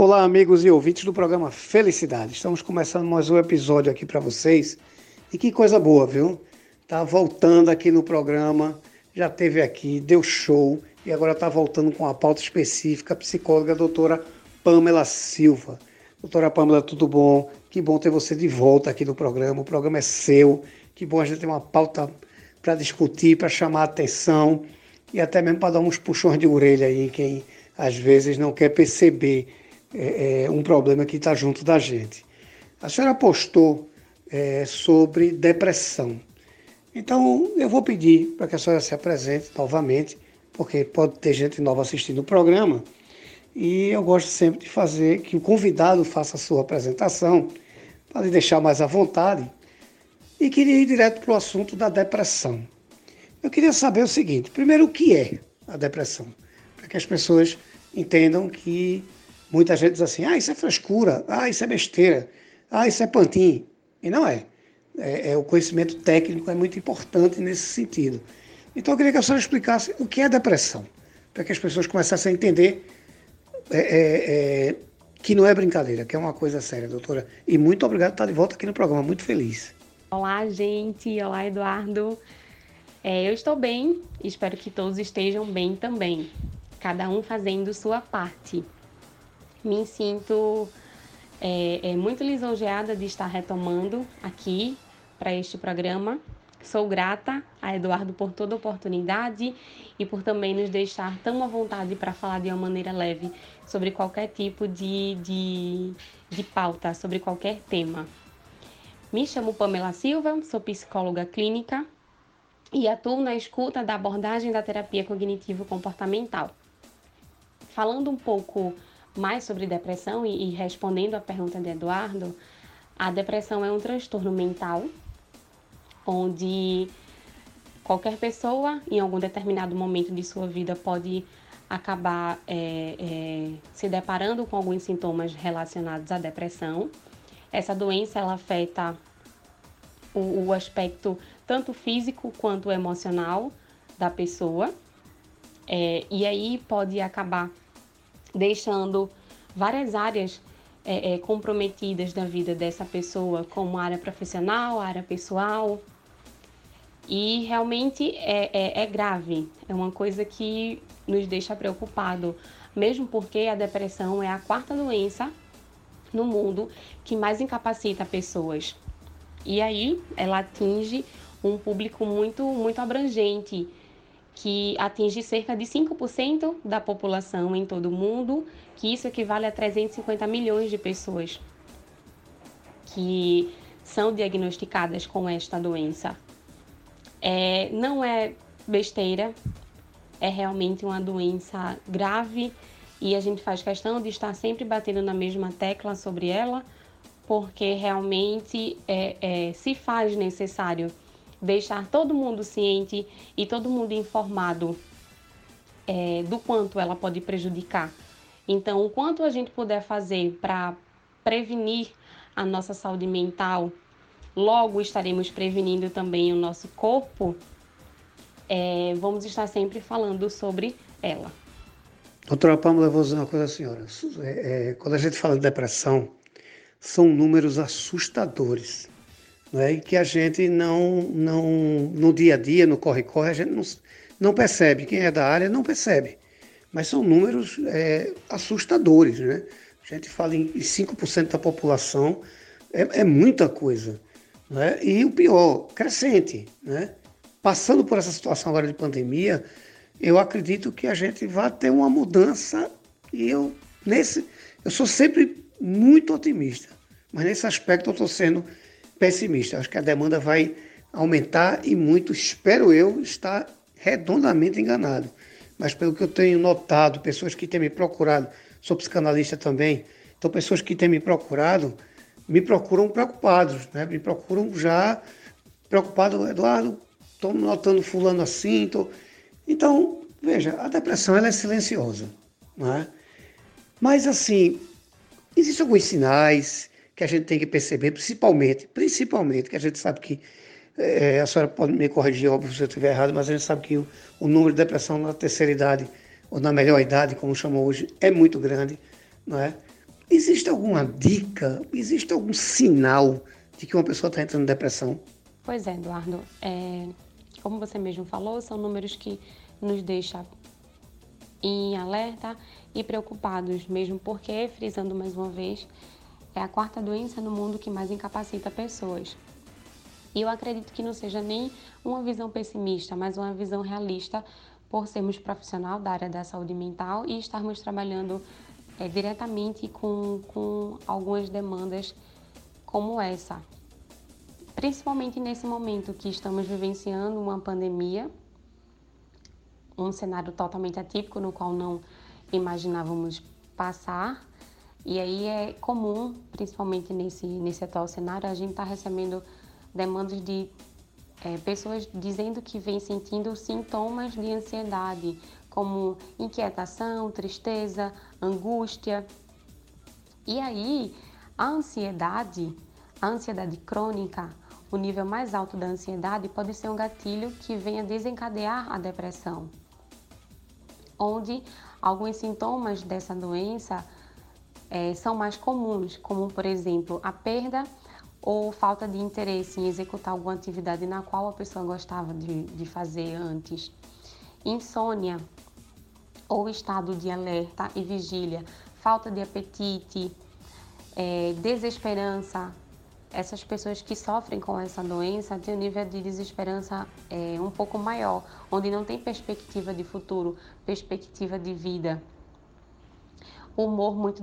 Olá, amigos e ouvintes do programa Felicidade. Estamos começando mais um episódio aqui para vocês. E que coisa boa, viu? Tá voltando aqui no programa, já teve aqui, deu show e agora está voltando com a pauta específica, a psicóloga a doutora Pamela Silva. Doutora Pamela, tudo bom? Que bom ter você de volta aqui no programa. O programa é seu. Que bom a gente ter uma pauta para discutir, para chamar atenção e até mesmo para dar uns puxões de orelha aí em quem às vezes não quer perceber é, é, um problema que está junto da gente. A senhora postou é, sobre depressão. Então eu vou pedir para que a senhora se apresente novamente, porque pode ter gente nova assistindo o programa. E eu gosto sempre de fazer que o convidado faça a sua apresentação, para lhe deixar mais à vontade. E queria ir direto para o assunto da depressão. Eu queria saber o seguinte: primeiro, o que é a depressão? Para que as pessoas entendam que muita gente diz assim: ah, isso é frescura, ah, isso é besteira, ah, isso é pantin. E não é. é. é. O conhecimento técnico é muito importante nesse sentido. Então eu queria que a senhora explicasse o que é depressão, para que as pessoas começassem a entender é, é, é, que não é brincadeira, que é uma coisa séria, doutora. E muito obrigado por estar de volta aqui no programa, muito feliz. Olá, gente. Olá, Eduardo. É, eu estou bem, espero que todos estejam bem também, cada um fazendo sua parte. Me sinto é, é, muito lisonjeada de estar retomando aqui para este programa. Sou grata a Eduardo por toda a oportunidade e por também nos deixar tão à vontade para falar de uma maneira leve sobre qualquer tipo de, de, de pauta, sobre qualquer tema. Me chamo Pamela Silva, sou psicóloga clínica, e atuo na escuta da abordagem da terapia cognitivo-comportamental. Falando um pouco mais sobre depressão e, e respondendo à pergunta de Eduardo, a depressão é um transtorno mental onde qualquer pessoa, em algum determinado momento de sua vida, pode acabar é, é, se deparando com alguns sintomas relacionados à depressão. Essa doença ela afeta o, o aspecto tanto físico quanto emocional da pessoa. É, e aí pode acabar deixando várias áreas é, é, comprometidas da vida dessa pessoa, como área profissional, área pessoal. E realmente é, é, é grave, é uma coisa que nos deixa preocupado, mesmo porque a depressão é a quarta doença no mundo que mais incapacita pessoas. E aí ela atinge um público muito, muito abrangente, que atinge cerca de 5% da população em todo o mundo, que isso equivale a 350 milhões de pessoas que são diagnosticadas com esta doença. É, não é besteira, é realmente uma doença grave e a gente faz questão de estar sempre batendo na mesma tecla sobre ela, porque realmente é, é, se faz necessário deixar todo mundo ciente e todo mundo informado é, do quanto ela pode prejudicar. Então, o quanto a gente puder fazer para prevenir a nossa saúde mental, logo estaremos prevenindo também o nosso corpo. É, vamos estar sempre falando sobre ela. Doutora Pamela, eu vou dizer uma coisa à senhora. É, é, quando a gente fala de depressão, são números assustadores né? e que a gente não, não, no dia a dia, no corre-corre, a gente não, não percebe. Quem é da área não percebe. Mas são números é, assustadores. Né? A gente fala em 5% da população, é, é muita coisa. Né? E o pior, crescente. Né? Passando por essa situação agora de pandemia, eu acredito que a gente vai ter uma mudança e eu, nesse, eu sou sempre muito otimista, mas nesse aspecto eu estou sendo pessimista. Acho que a demanda vai aumentar e muito, espero eu, estar redondamente enganado. Mas pelo que eu tenho notado, pessoas que têm me procurado, sou psicanalista também, então pessoas que têm me procurado, me procuram preocupados, né? me procuram já preocupados, Eduardo, estou notando fulano assim. Tô... Então, veja, a depressão ela é silenciosa. Né? Mas assim, existem alguns sinais, que a gente tem que perceber, principalmente, principalmente, que a gente sabe que, é, a senhora pode me corrigir, óbvio, se eu estiver errado, mas a gente sabe que o, o número de depressão na terceira idade, ou na melhor idade, como chamam hoje, é muito grande, não é? existe alguma dica, existe algum sinal de que uma pessoa está entrando em depressão? Pois é, Eduardo. É, como você mesmo falou, são números que nos deixam em alerta e preocupados, mesmo porque, frisando mais uma vez, é a quarta doença no mundo que mais incapacita pessoas. E eu acredito que não seja nem uma visão pessimista, mas uma visão realista, por sermos profissional da área da saúde mental e estarmos trabalhando é, diretamente com, com algumas demandas como essa. Principalmente nesse momento que estamos vivenciando uma pandemia, um cenário totalmente atípico no qual não imaginávamos passar. E aí é comum, principalmente nesse, nesse atual cenário, a gente está recebendo demandas de é, pessoas dizendo que vem sentindo sintomas de ansiedade, como inquietação, tristeza, angústia. E aí, a ansiedade, a ansiedade crônica, o nível mais alto da ansiedade pode ser um gatilho que venha desencadear a depressão, onde alguns sintomas dessa doença é, são mais comuns, como por exemplo a perda ou falta de interesse em executar alguma atividade na qual a pessoa gostava de, de fazer antes, insônia ou estado de alerta e vigília, falta de apetite, é, desesperança. Essas pessoas que sofrem com essa doença têm um nível de desesperança é, um pouco maior, onde não tem perspectiva de futuro, perspectiva de vida. Humor muito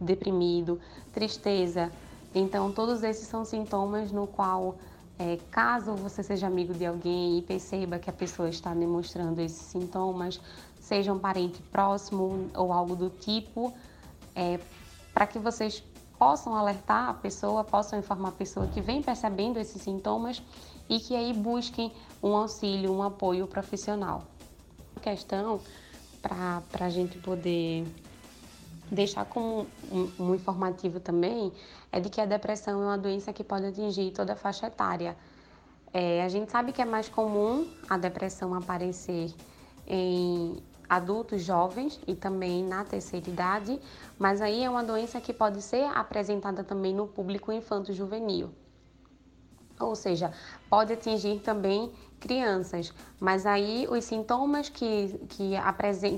deprimido, tristeza, então, todos esses são sintomas no qual, é, caso você seja amigo de alguém e perceba que a pessoa está demonstrando esses sintomas, seja um parente próximo ou algo do tipo, é, para que vocês possam alertar a pessoa, possam informar a pessoa que vem percebendo esses sintomas e que aí busquem um auxílio, um apoio profissional. A questão para a gente poder deixar como um, um, informativo também é de que a depressão é uma doença que pode atingir toda a faixa etária. É, a gente sabe que é mais comum a depressão aparecer em adultos jovens e também na terceira idade, mas aí é uma doença que pode ser apresentada também no público infanto-juvenil. Ou seja, pode atingir também crianças, mas aí os sintomas que, que,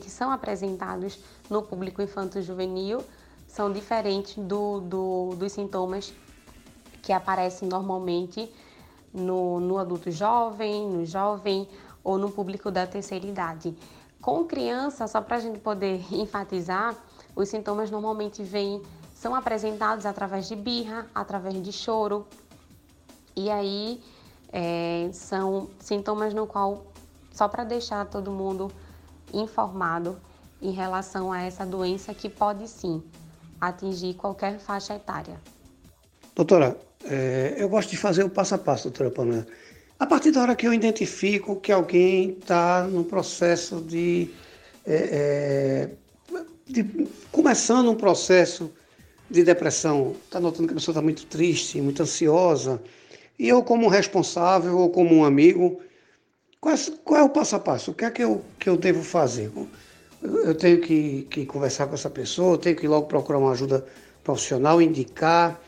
que são apresentados no público infanto-juvenil são diferentes do, do, dos sintomas que aparecem normalmente no, no adulto jovem, no jovem ou no público da terceira idade. Com criança, só para a gente poder enfatizar, os sintomas normalmente vêm, são apresentados através de birra, através de choro, e aí é, são sintomas no qual, só para deixar todo mundo informado em relação a essa doença que pode sim atingir qualquer faixa etária. Doutora, é, eu gosto de fazer o passo a passo, doutora Pamela. A partir da hora que eu identifico que alguém está no processo de, é, é, de, começando um processo de depressão, está notando que a pessoa está muito triste, muito ansiosa, e eu, como responsável ou como um amigo, qual é, qual é o passo a passo? O que é que eu, que eu devo fazer? Eu tenho que, que conversar com essa pessoa, eu tenho que logo procurar uma ajuda profissional, indicar.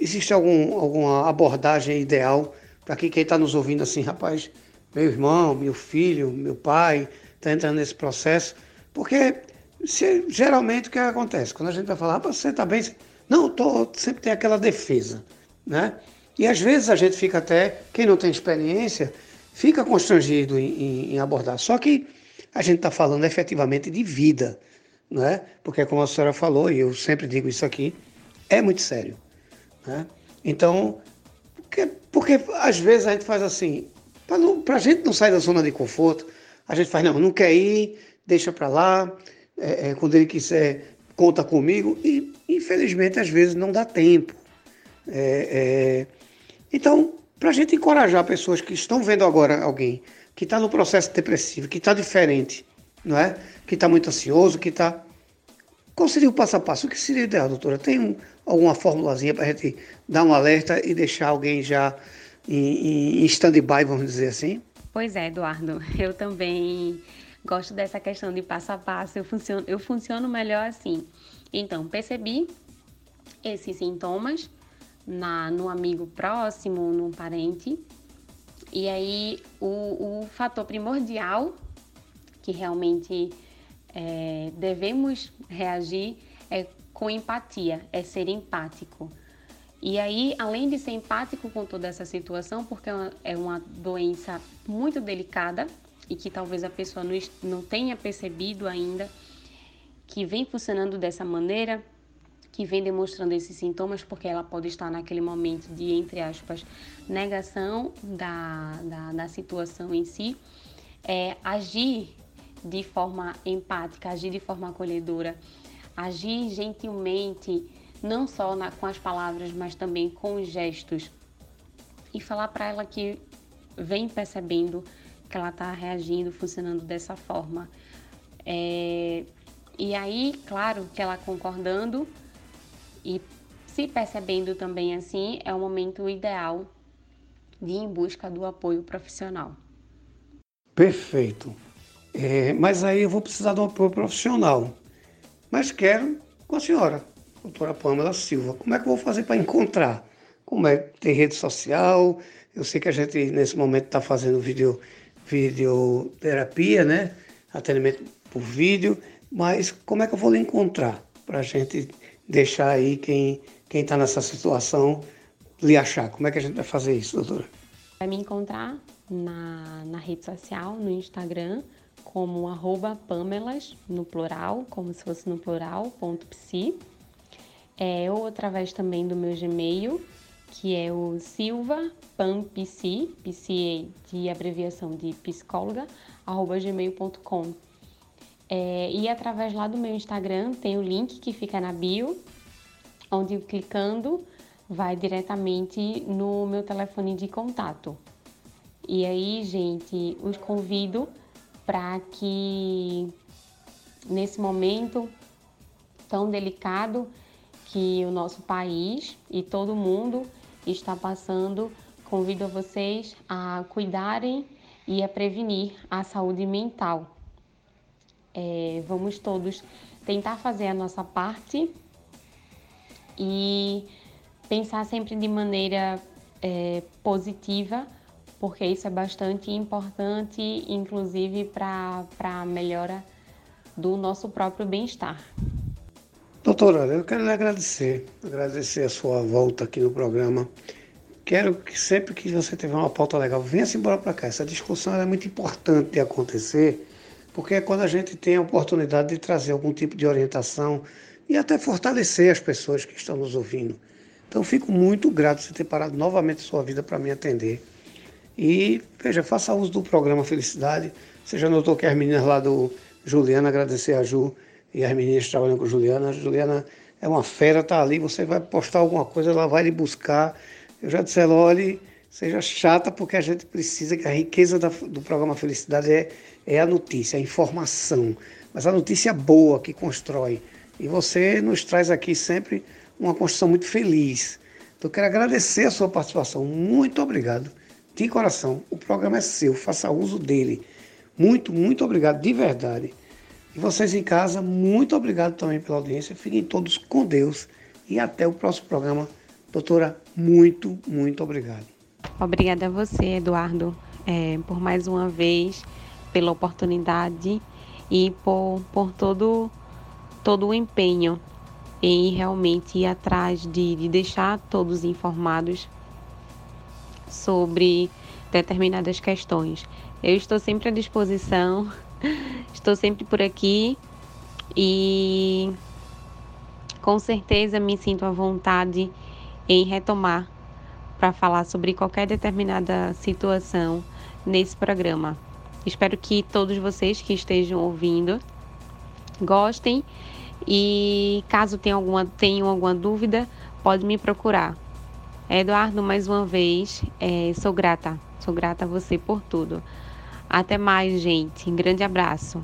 Existe algum, alguma abordagem ideal para que quem está nos ouvindo assim, rapaz, meu irmão, meu filho, meu pai está entrando nesse processo? Porque se, geralmente o que acontece? Quando a gente vai falar, rapaz, você está bem? Não, tô, sempre tem aquela defesa, né? E às vezes a gente fica até, quem não tem experiência, fica constrangido em, em, abordar. Só que a gente está falando efetivamente de vida, não é? Porque como a senhora falou, e eu sempre digo isso aqui, é muito sério. Né? Então, porque, porque às vezes a gente faz assim, para a gente não sair da zona de conforto, a gente faz, não, não quer ir, deixa para lá, é, é, quando ele quiser, conta comigo, e infelizmente às vezes não dá tempo. É, é então, para a gente encorajar pessoas que estão vendo agora alguém que está no processo depressivo, que está diferente, não é? Que está muito ansioso, que está. Qual seria o passo a passo? O que seria ideal, doutora? Tem um, alguma formulazinha para a gente dar um alerta e deixar alguém já em, em stand-by, vamos dizer assim? Pois é, Eduardo. Eu também gosto dessa questão de passo a passo. Eu funciono, eu funciono melhor assim. Então, percebi esses sintomas na, no amigo próximo, num parente. E aí o, o fator primordial que realmente é, devemos reagir é com empatia, é ser empático. E aí, além de ser empático com toda essa situação, porque é uma, é doença muito delicada e que talvez a pessoa não tenha percebido ainda que vem funcionando dessa maneira, que vem demonstrando esses sintomas, porque ela pode estar naquele momento de, entre aspas, negação da, da, da situação em si, é, agir de forma empática, agir de forma acolhedora, agir gentilmente, não só na, com as palavras, mas também com os gestos, e falar para ela que vem percebendo que ela está reagindo, funcionando dessa forma. É, e aí, claro, que ela concordando, e se percebendo também assim, é o momento ideal de ir em busca do apoio profissional. Perfeito. É, mas aí eu vou precisar de um apoio profissional. Mas quero com a senhora, doutora Pamela Silva. Como é que eu vou fazer para encontrar? Como é? Tem rede social? Eu sei que a gente nesse momento está fazendo vídeo, videoterapia, né? Atendimento por vídeo. Mas como é que eu vou lhe encontrar? Para a gente deixar aí quem quem está nessa situação lhe achar. Como é que a gente vai fazer isso, doutora? Vai me encontrar na, na rede social, no Instagram, como arroba pamelas, no plural, como se fosse no plural, ponto psi. É, ou através também do meu Gmail, que é o silvapampsi, psi de abreviação de psicóloga, arroba gmail.com. É, e através lá do meu Instagram tem o link que fica na bio, onde clicando vai diretamente no meu telefone de contato. E aí, gente, os convido para que nesse momento tão delicado que o nosso país e todo mundo está passando, convido vocês a cuidarem e a prevenir a saúde mental é, vamos todos tentar fazer a nossa parte e pensar sempre de maneira é, positiva, porque isso é bastante importante, inclusive para a melhora do nosso próprio bem-estar. Doutora, eu quero lhe agradecer, agradecer a sua volta aqui no programa. Quero que sempre que você tiver uma pauta legal, venha-se embora para cá. Essa discussão é muito importante de acontecer porque é quando a gente tem a oportunidade de trazer algum tipo de orientação e até fortalecer as pessoas que estão nos ouvindo. Então, fico muito grato por ter parado novamente sua vida para me atender. E, veja, faça uso do programa Felicidade. Você já notou que as meninas lá do Juliana, agradecer a Ju e as meninas trabalham com Juliana. A Juliana é uma fera, tá ali, você vai postar alguma coisa, ela vai lhe buscar. Eu já disse ela, olhe, seja chata, porque a gente precisa, que a riqueza da, do programa Felicidade é é a notícia, a informação, mas a notícia boa que constrói. E você nos traz aqui sempre uma construção muito feliz. Então, quero agradecer a sua participação. Muito obrigado. De coração, o programa é seu, faça uso dele. Muito, muito obrigado, de verdade. E vocês em casa, muito obrigado também pela audiência. Fiquem todos com Deus e até o próximo programa. Doutora, muito, muito obrigado. Obrigada a você, Eduardo, é, por mais uma vez pela oportunidade e por, por todo, todo o empenho em realmente ir atrás de, de deixar todos informados sobre determinadas questões. Eu estou sempre à disposição, estou sempre por aqui e com certeza me sinto à vontade em retomar para falar sobre qualquer determinada situação nesse programa. Espero que todos vocês que estejam ouvindo gostem e caso tenham alguma, tenham alguma dúvida, pode me procurar. Eduardo, mais uma vez, é, sou grata, sou grata a você por tudo. Até mais, gente. Um grande abraço.